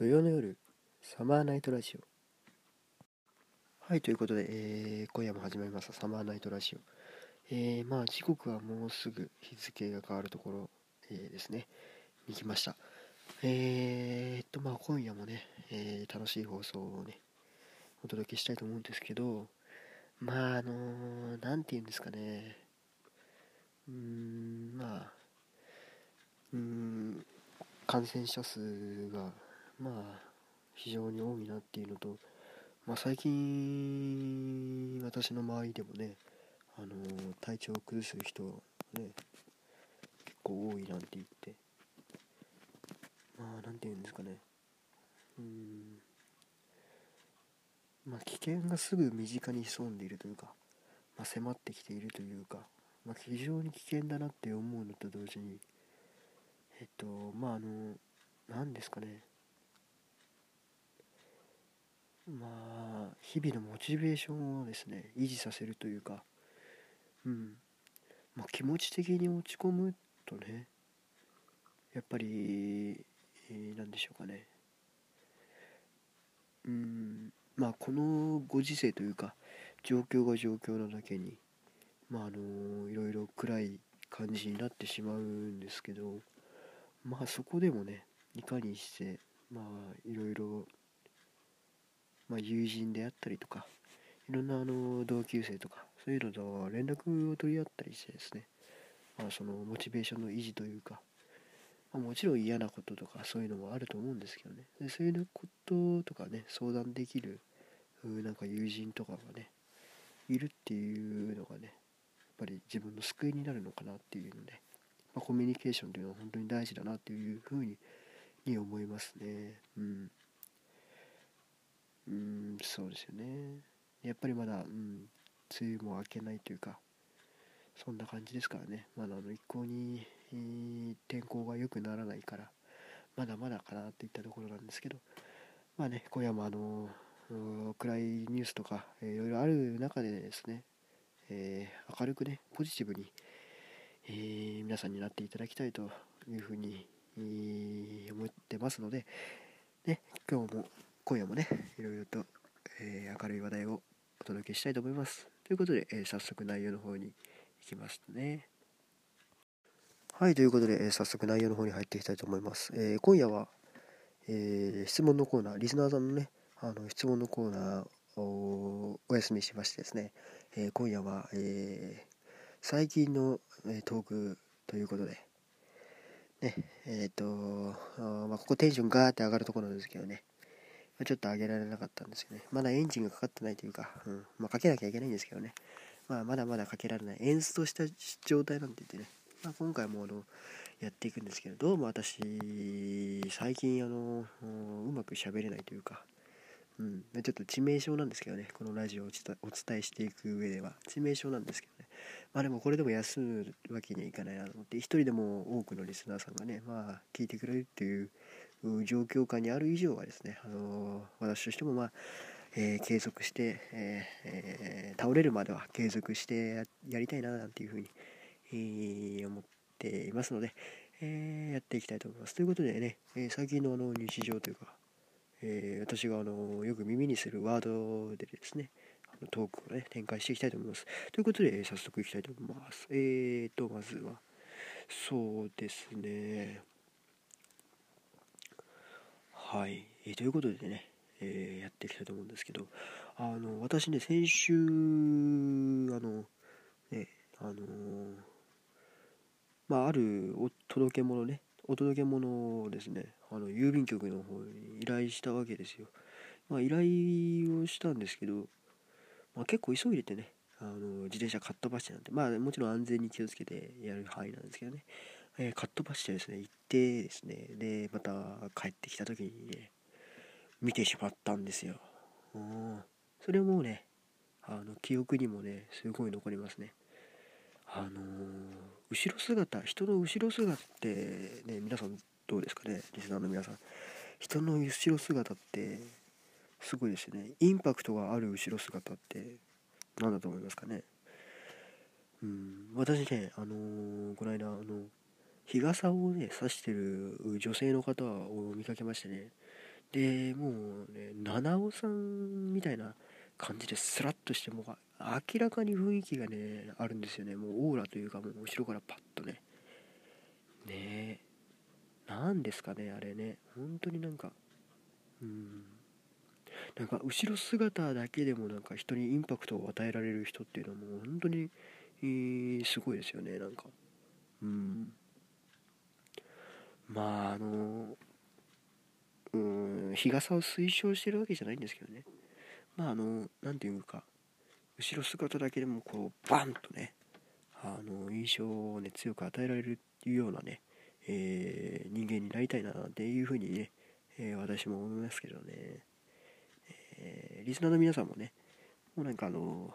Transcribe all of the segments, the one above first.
土曜の夜サマーナイトラジオ。はいということで、えー、今夜も始まりましたサマーナイトラジオ。えー、まあ時刻はもうすぐ日付が変わるところ、えー、ですね。に来ました。えー、っとまあ今夜もね、えー、楽しい放送をねお届けしたいと思うんですけどまああの何、て言うんですかね。うーんまあうーん感染者数がまあ非常に多いなっていうのと、まあ、最近私の周りでもねあの体調を崩す人ね結構多いなんて言ってまあなんて言うんですかね。うん。まあ危険がすぐ身近に潜んでいるというか、まあ、迫ってきているというか、まあ、非常に危険だなって思うのと同時にえっとまああの何ですかね。まあ日々のモチベーションをですね維持させるというかうん。まあ気持ち的に落ち込むとねやっぱり、え、何でしょうかね。うん。まあこのご時世というか状況が状況なだけにまああのいろいろ暗い感じになってしまうんですけどまあそこでもねいかにしてまあいろいろ、まあ、友人であったりとかいろんなあの同級生とかそういうのと連絡を取り合ったりしてですね、まあ、そのモチベーションの維持というか、まあ、もちろん嫌なこととかそういうのもあると思うんですけどね。でそういうこととかね相談できるなんか友人とかがねいるっていうのがねやっぱり自分の救いになるのかなっていうので、まあ、コミュニケーションというのは本当に大事だなっていうふうにに思いますね。うん。うんそうですよね。やっぱりまだうん梅雨も明けないというかそんな感じですからね。まだあの一向に、天候が良くならないからまだまだかなといったところなんですけどまあね今夜もあの暗いニュースとか、えー、いろいろある中でですね、えー、明るくねポジティブに、えー、皆さんになっていただきたいというふうに思ってますので、ね、今日も今夜もねいろいろと、えー、明るい話題をお届けしたいと思います。ということで、えー、早速内容の方に行きますね。はいということで、えー、早速内容の方に入っていきたいと思います、え今夜は、え質問のコーナーリスナーさんのねあの質問のコーナーをお休みしましてですね、え今夜は、え最近の、えトークということで、ね、えっ、と、まあ、ここテンションガーって上がるところなんですけどね、ちょっと上げられなかったんですよね。まだエンジンがかかってないというか、うん、まあ、かけなきゃいけないんですけどね、まあ、まだまだかけられない、エンストした状態なんて言ってね、まあ、今回もあの、やっていくんですけど、どうも私、最近あの、うまく喋れないというか、うん、ちょっと致命傷なんですけどね、このラジオをお伝えしていく上では、致命傷なんですけどね。まあでもこれでも休むわけにはいかないなと思って、一人でも多くのリスナーさんがね、まあ聞いてくれるっていう状況下にある以上はですね、あの、私としてもまあ、えー、継続して、えー、え倒れるまでは継続してやりたいななんていうふうに、え思っていますので、えやっていきたいと思います。ということでね、え最近のあの日常というか、えー、私があのよく耳にするワードでですね、あのトークをね、展開していきたいと思います。ということで、早速いきたいと思います。えーと、まずは、そうですね、はい、えー、ということでね、えー、やっていきたいと思うんですけど、あの、私ね、先週、あの、ね、あのまあ、あるお届け物ね、お届け物をですねあの郵便局の方に依頼したわけですよ、まあ、依頼をしたんですけど、まあ、結構急いでてねあの自転車かっ飛ばしてなんてまあもちろん安全に気をつけてやる範囲なんですけどね、えー、かっ飛ばしてですね行ってですねでまた帰ってきた時にね見てしまったんですよ。うん。それもねあの記憶にもねすごい残りますね。あのー、後ろ姿人の後ろ姿ってね皆さんどうですかねリスナーの皆さん。人の後ろ姿ってすごいですね。インパクトがある後ろ姿って何だと思いますかね。うん。私ねあのー、この間あの日傘をね差してる女性の方を見かけましてね。でもうね七尾さんみたいな感じでスラッとしてもう明らかに雰囲気がねあるんですよね。もうオーラというかもう後ろからパッとね。ねえ。何ですかねあれね。本当になんかうん。なんか後ろ姿だけでもなんか人にインパクトを与えられる人っていうのはもう本当に、えー、すごいですよねなんか。うん。まああのうん日傘を推奨してるわけじゃないんですけどね。まああの何ていうか後ろ姿だけでもこうバンとねあの印象をね強く与えられるっていうようなね、えー、人間になりたいなっていうふうにね、えー、私も思いますけどね、えー、リスナーの皆さんもねもうなんかあの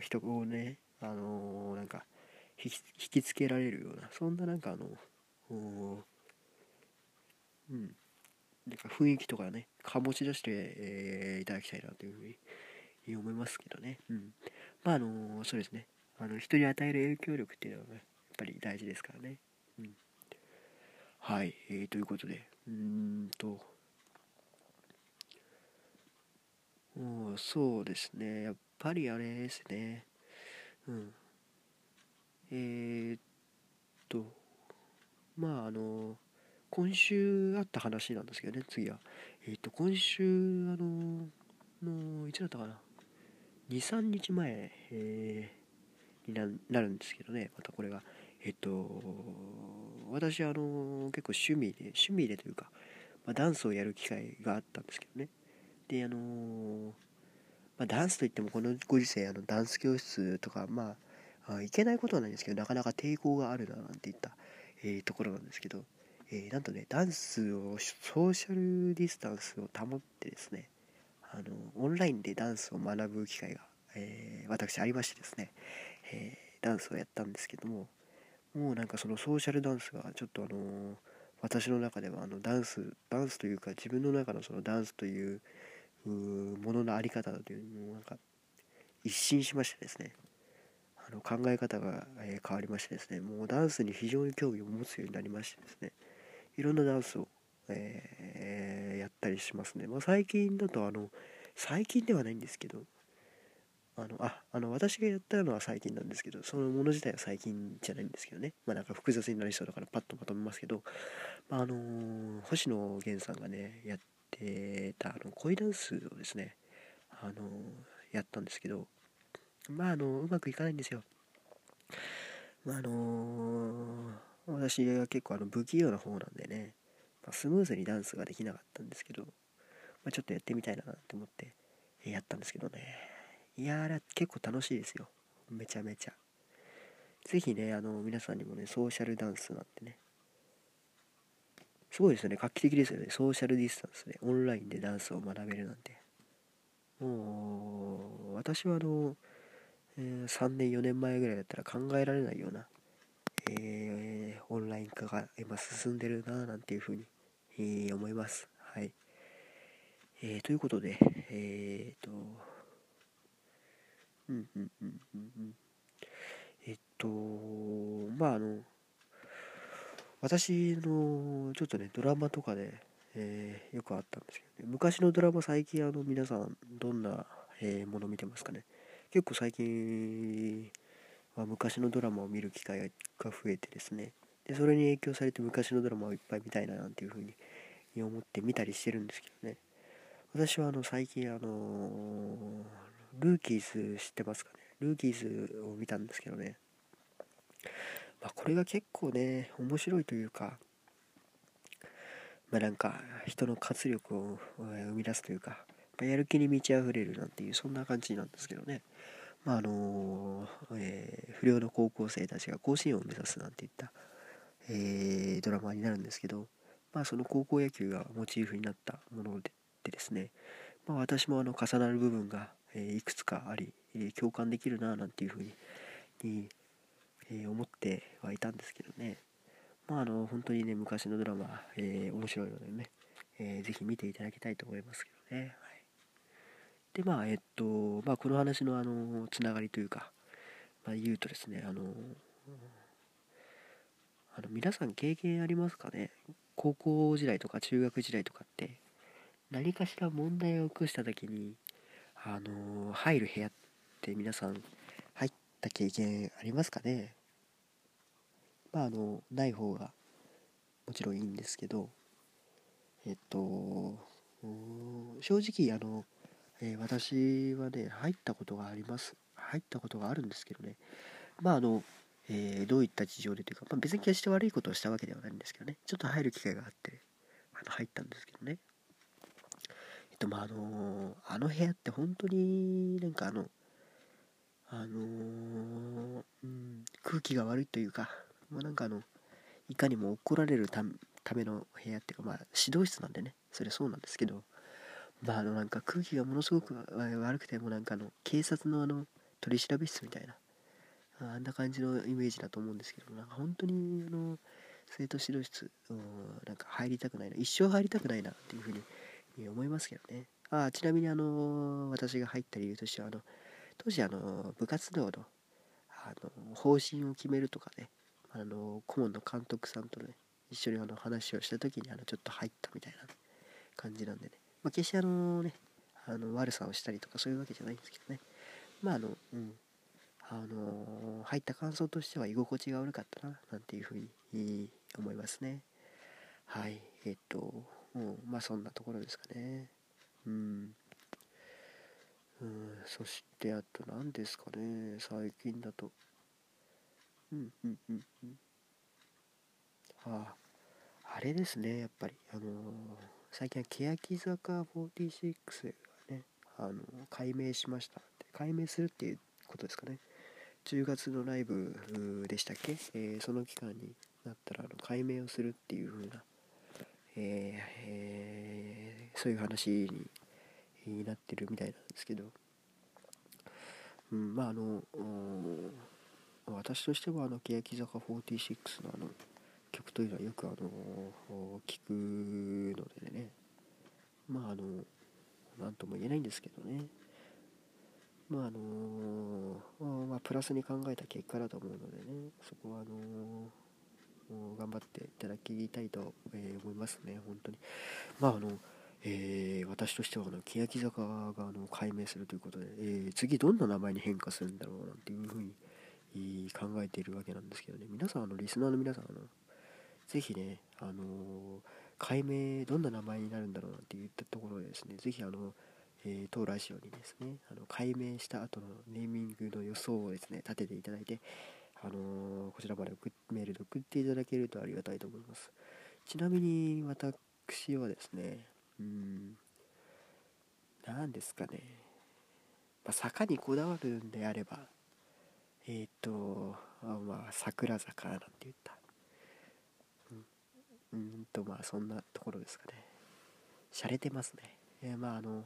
人をねあのなんか引きつけられるようなそんななんかあのうん。なんか雰囲気とかね醸し出して、えー、いただきたいなというふうに思いますけどね。うん。まああのそうですね。あの人に与える影響力っていうのは、ね、やっぱり大事ですからね。うん。はい、えー、ということで。うーんと。そうですね。やっぱりあれですね。うん。えー、っと。まああの今週あった話なんですけどね、次は。えっ、ー、と、今週、あの、の、いつだったかな。2、3日前、えー、になるんですけどね、またこれが。えっ、ー、と、私、あの、結構趣味で、趣味でというか、まあ、ダンスをやる機会があったんですけどね。で、あのまあ、ダンスといってもこのご時世、あの、ダンス教室とか、まあ、あいけないことはないんですけど、なかなか抵抗があるな、なんていった、えー、ところなんですけど、えー、なんとね、ダンスを、ソーシャルディスタンスを保ってですね、あの、オンラインでダンスを学ぶ機会が、えー、私ありましてですね、えー、ダンスをやったんですけども、もうなんかそのソーシャルダンスがちょっとあの私の中ではあのダンス、ダンスというか自分の中のそのダンスというもののあり方というのをなんか一新しましてですね、あの考え方が、え変わりましてですね、もうダンスに非常に興味を持つようになりましてですね、いろんなダンスを、えー、やったりしますね。まあ、最近だとあの最近ではないんですけどあのああの私がやったのは最近なんですけどそのもの自体は最近じゃないんですけどねまあなんか複雑になりそうだからパッとまとめますけど、まあ、あの、星野源さんがねやってたあの恋ダンスをですねあの、やったんですけどまああのうまくいかないんですよまああのー私は結構あの不器用な方なんでね、まあ、スムーズにダンスができなかったんですけど、まあ、ちょっとやってみたいなって思ってやったんですけどね。いやー結構楽しいですよ。めちゃめちゃ。是非ねあの皆さんにもねソーシャルダンスなんてね。すごいですよね。画期的ですよね。ソーシャルディスタンスでオンラインでダンスを学べるなんて。もう私はあの、えー、3年4年前ぐらいだったら考えられないようなえー、ライン化が今進んでるななんていうふうに、えー、思います。はい。えー、ということで、えっ、と、うんうんうんうんうん。えっと、まああの、私のちょっとね、ドラマとかで、えー、よくあったんですけどね、昔のドラマ最近あの皆さんどんな、え、もの見てますかね。結構最近、まあ、昔のドラマを見る機会が増えてですねでそれに影響されて昔のドラマをいっぱい見たいななんていうふうに思って見たりしてるんですけどね。私はあの最近あのルーキーズ知ってますかね？ルーキーズを見たんですけどね。まあこれが結構ね面白いというかまあなんか人の活力を生み出すというか、やる気に満ち溢れるなんていうそんな感じなんですけどね。まああのえー、不良の高校生たちが甲子園を目指すなんていった、えー、ドラマになるんですけど、まあ、その高校野球がモチーフになったものでですね、まあ、私もあの重なる部分が、え、いくつかあり、え共感できるななんていうふうに、え思ってはいたんですけどね。まああの本当にね昔のドラマ、え面白いのでね、えー、ぜひ見ていただきたいと思いますけどね。でまあえっとまあこの話のあのつながりというか、まあ、言うとですねあのあの皆さん経験ありますかね？高校時代とか中学時代とかって。何かしら問題を起こした時にあの入る部屋って皆さん入った経験ありますかね？まああのない方がもちろんいいんですけど。えっと正直あの、えー、私はね入ったことがあります。入ったことがあるんですけどね。まああの、えー、どういった事情でというか、まあ、別に決して悪いことをしたわけではないんですけどね。ちょっと入る機会があってあの入ったんですけどね。えっとまああのあの部屋って本当になんかあのあのー、うん、空気が悪いというか、まあ、なんかあのいかにも怒られるための部屋っていうかまあ指導室なんでね。それそうなんですけどまああのなんか空気がものすごく悪くてもなんかあの警察のあの取り調べ室みたいなあんな感じのイメージだと思うんですけどなんか本当にあの生徒指導室なんか入りたくないな一生入りたくないなっていうふうに思いますけどね。あちなみにあの私が入った理由としてはあの当時あの部活動のあの方針を決めるとかねあの顧問の監督さんとね一緒にあの話をした時にあのちょっと入ったみたいな感じなんでね、まあ、決してあのねあの悪さをしたりとかそういうわけじゃないんですけどね。まああのうん。あの入った感想としては居心地が悪かったななんていうふうに思いますね。はい。えっと、うん、まあそんなところですかね。うん。うんそしてあと何ですかね。最近だと。うんうんうんうん。あああれですねやっぱり。あのー、最近は欅坂46がねあの改名しました改名するっていうことですかね。10月のライブでしたっけ、えー、その期間になったらあの改名をするっていう風な、えーえー、そういう話になってるみたいなんですけど、うん、まああの私としてはあの欅坂46のあの曲というのはよくあの聞くのでね。まああの何とも言えないんですけどね。まああのまあ、プラスに考えた結果だと思うのでねそこはあの頑張っていただきたいと、え、思いますね本当に。まああのえー、私としてはあの欅坂があの改名するということで、えー、次どんな名前に変化するんだろうなんていうふうに考えているわけなんですけどね。皆さんあのリスナーの皆さんあのぜひね、あの改名どんな名前になるんだろうなんて言ったところでですねぜひあの、えー、当ラジオにですねあの改名した後のネーミングの予想をですね立てていただいてあのこちらまでメールで送っていただけるとありがたいと思います。ちなみに私はですねうん何ですかね、まあ、坂にこだわるんであればえっ、ー、とまあ桜坂なんて言った。うんうんとまあそんなところですかね。洒落てますね。えー、まああの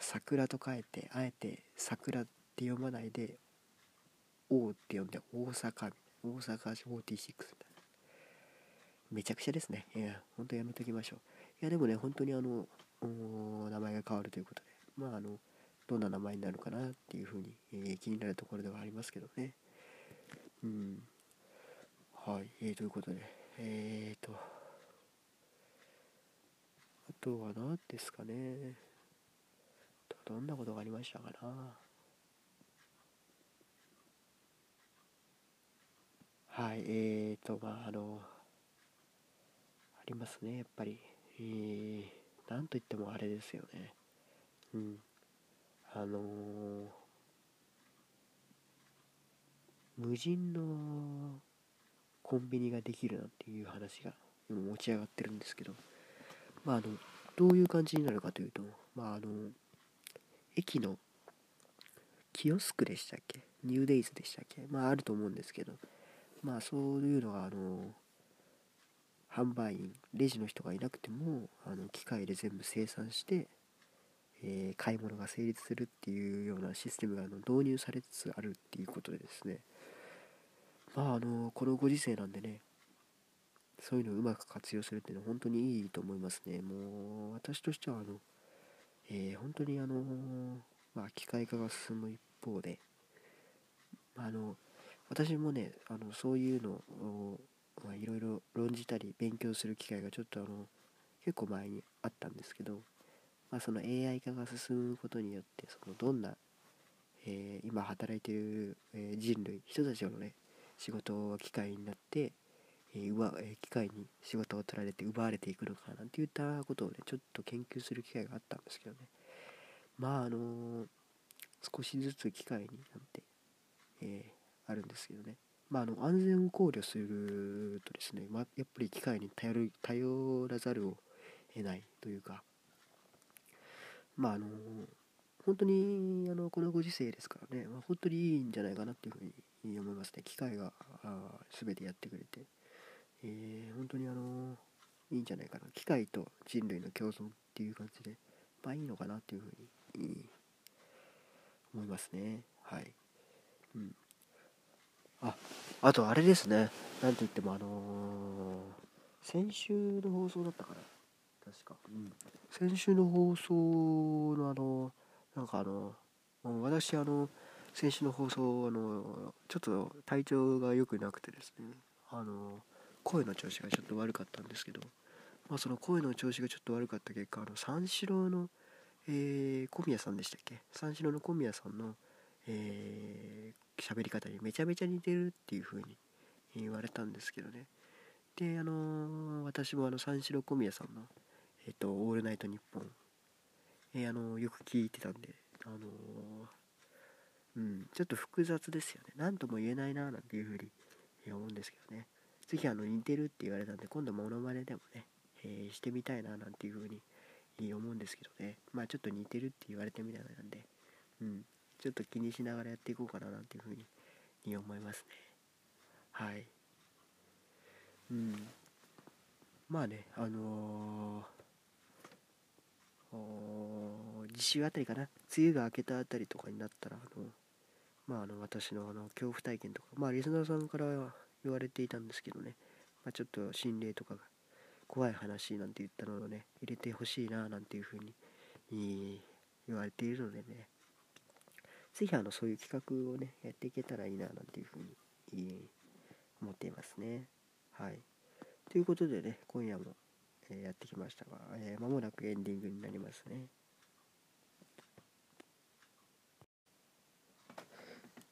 桜と書いてあえて桜って読まないで「王」って読んで大阪大阪46みたいな。めちゃくちゃですね。いや本当やめときましょう。いやでもね本当にあの名前が変わるということで。まああのどんな名前になるかなっていうふうに、えー、気になるところではありますけどね。うん。はい、えー、ということで、えーと、あとは何ですかね。どんなことがありましたかな。はい、えーと、まあ、あの、ありますね、やっぱり。えー、なんといってもあれですよね。うん。あのー、無人のコンビニができるなんていう話が今持ち上がってるんですけど、まあ、あのどういう感じになるかというと、まあ、あの駅のキオスクでしたっけ？ニューデイズでしたっけ？まああると思うんですけど。まあそういうのがあの販売員レジの人がいなくてもあの機械で全部生産してえー、買い物が成立するっていうようなシステムがあの導入されつつあるっていうことでですね。まああのこのご時世なんでねそういうのをうまく活用するっていうのは本当にいいと思いますね。もう私としてはあの、えー、本当にあのまあ機械化が進む一方であの私もねあのそういうのをいろいろ論じたり勉強する機会がちょっとあの結構前にあったんですけど、まあ、その AI 化が進むことによってそのどんな、えー、今働いている、え、人類人たちのね仕事は機械になって、えーえ機械に仕事を取られて奪われていくのかなんていったことをねちょっと研究する機会があったんですけどね。まああのー少しずつ機械になって、えーあるんですけどね。まあ、あの安全を考慮するとですね、まあ、やっぱり機械に頼る頼らざるを得ないというか。まああの本当にあのこのご時世ですからね、まあ、本当にいいんじゃないかなっていうふうに思いますね。機械があ全てやってくれて、えー本当にあのいいんじゃないかな。機械と人類の共存っていう感じでまあいいのかなっていうふうに思いますね。はい。うん。ああとあれですね。なんといってもあのー先週の放送だったかな。確か、うん、先週の放送のあのなんかあのもう私あの先週の放送あのちょっと体調が良くなくてですね。あの声の調子がちょっと悪かったんですけど、まあ、その声の調子がちょっと悪かった結果あの三四郎の、えー小宮さんでしたっけ？三四郎の小宮さんのえー喋り方にめちゃめちゃ似てるっていう風に言われたんですけどね。であのー私もあの三四郎小宮さんの「えっとオールナイトニッポン」えーあのよく聞いてたんであのうんちょっと複雑ですよね。何とも言えないななんていう風に思うんですけどね。ぜひあの似てるって言われたんで今度モノマネでもね、えーしてみたいななんていう風に思うんですけどね。まあちょっと似てるって言われてみたいなんでうん。ちょっと気にしながらやっていこうかななんていうふうに思いますね。はい。うん。まあねあのーおー次週あたりかな。梅雨が明けたあたりとかになったらあのまああの私のあの恐怖体験とか。まあリスナーさんからは言われていたんですけどね、まあ、ちょっと心霊とかが怖い話なんて言ったのをね入れてほしいななんていうふうに言われているのでね。ぜひあのそういう企画をねやっていけたらいいななんていうふうに思っていますね。はい。ということでね今夜も、えやってきましたが、えー間もなくエンディングになりますね。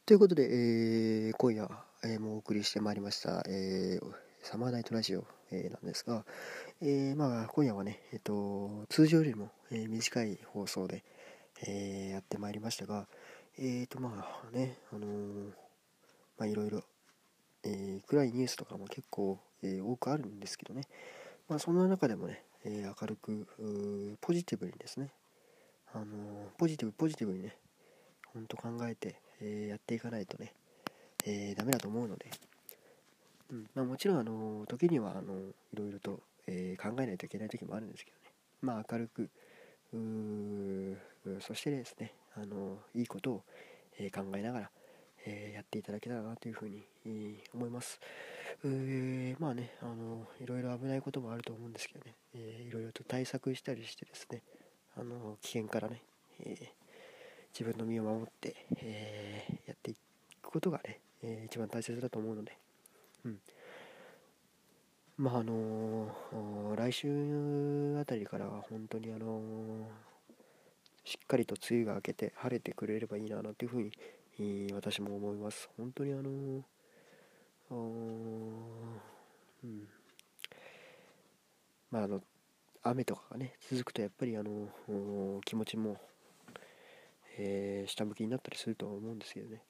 ということで、えー今夜、えーもお送りしてまいりました、えーサマーナイトラジオ、えーなんですが、えーまあ、今夜はね、えっと通常よりも、え短い放送で、えやってまいりましたが、えーとまあね、あのまあいろいろ、え暗いニュースとかも結構、え多くあるんですけどね、まあそんな中でもね、え明るくポジティブにですね、あのポジティブポジティブにね、ほんと考えて、えやっていかないとね、えーダメだと思うので、うん。まあ、もちろん、あのー時にはあのいろいろと、え考えないといけない時もあるんですけどね、まあ明るくうそしてですね、あのいいことを、え考えながら、えやっていただけたらなというふうに、思います。えーまあね、あのいろいろ危ないこともあると思うんですけどね、えーいろいろと対策したりしてですね、あの危険からね、えー自分の身を守って、えーやっていくことがね、えー一番大切だと思うので、うん。まああのー来週あたりからは本当にあのーしっかりと梅雨が明けて晴れてくれればいいななんていうふうに、えー私も思います。本当にあのーあーうんまああの雨とかがね続くとやっぱりあの気持ちも、えー下向きになったりするとは思うんですけどね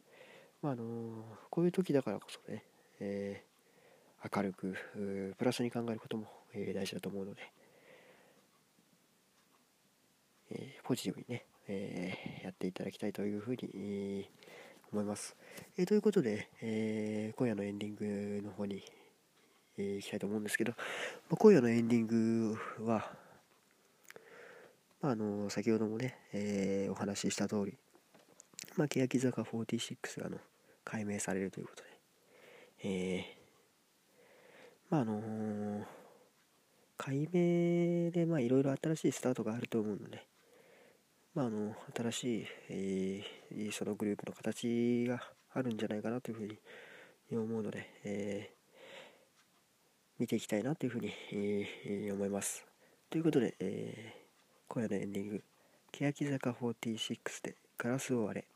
まああのこういう時だからこそね、えー明るくプラスに考えることも、えー大事だと思うので、えーポジティブにね、えーやっていただきたいというふうに、思います、えーということで、えー今夜のエンディングの方に、えー行きたいと思うんですけど、まあ今夜のエンディングは、まあ、あの先ほどもね、えーお話しした通り、まあ、欅坂46があの改名されるということで、えーまああのー改名でまあいろいろ新しいスタートがあると思うので、まあ、あの新しい、えーそのグループの形があるんじゃないかなというふうに思うので、えー見ていきたいなというふうに、えー思います。ということで、えー、今夜のエンディング欅坂46で「ガラスを割れ」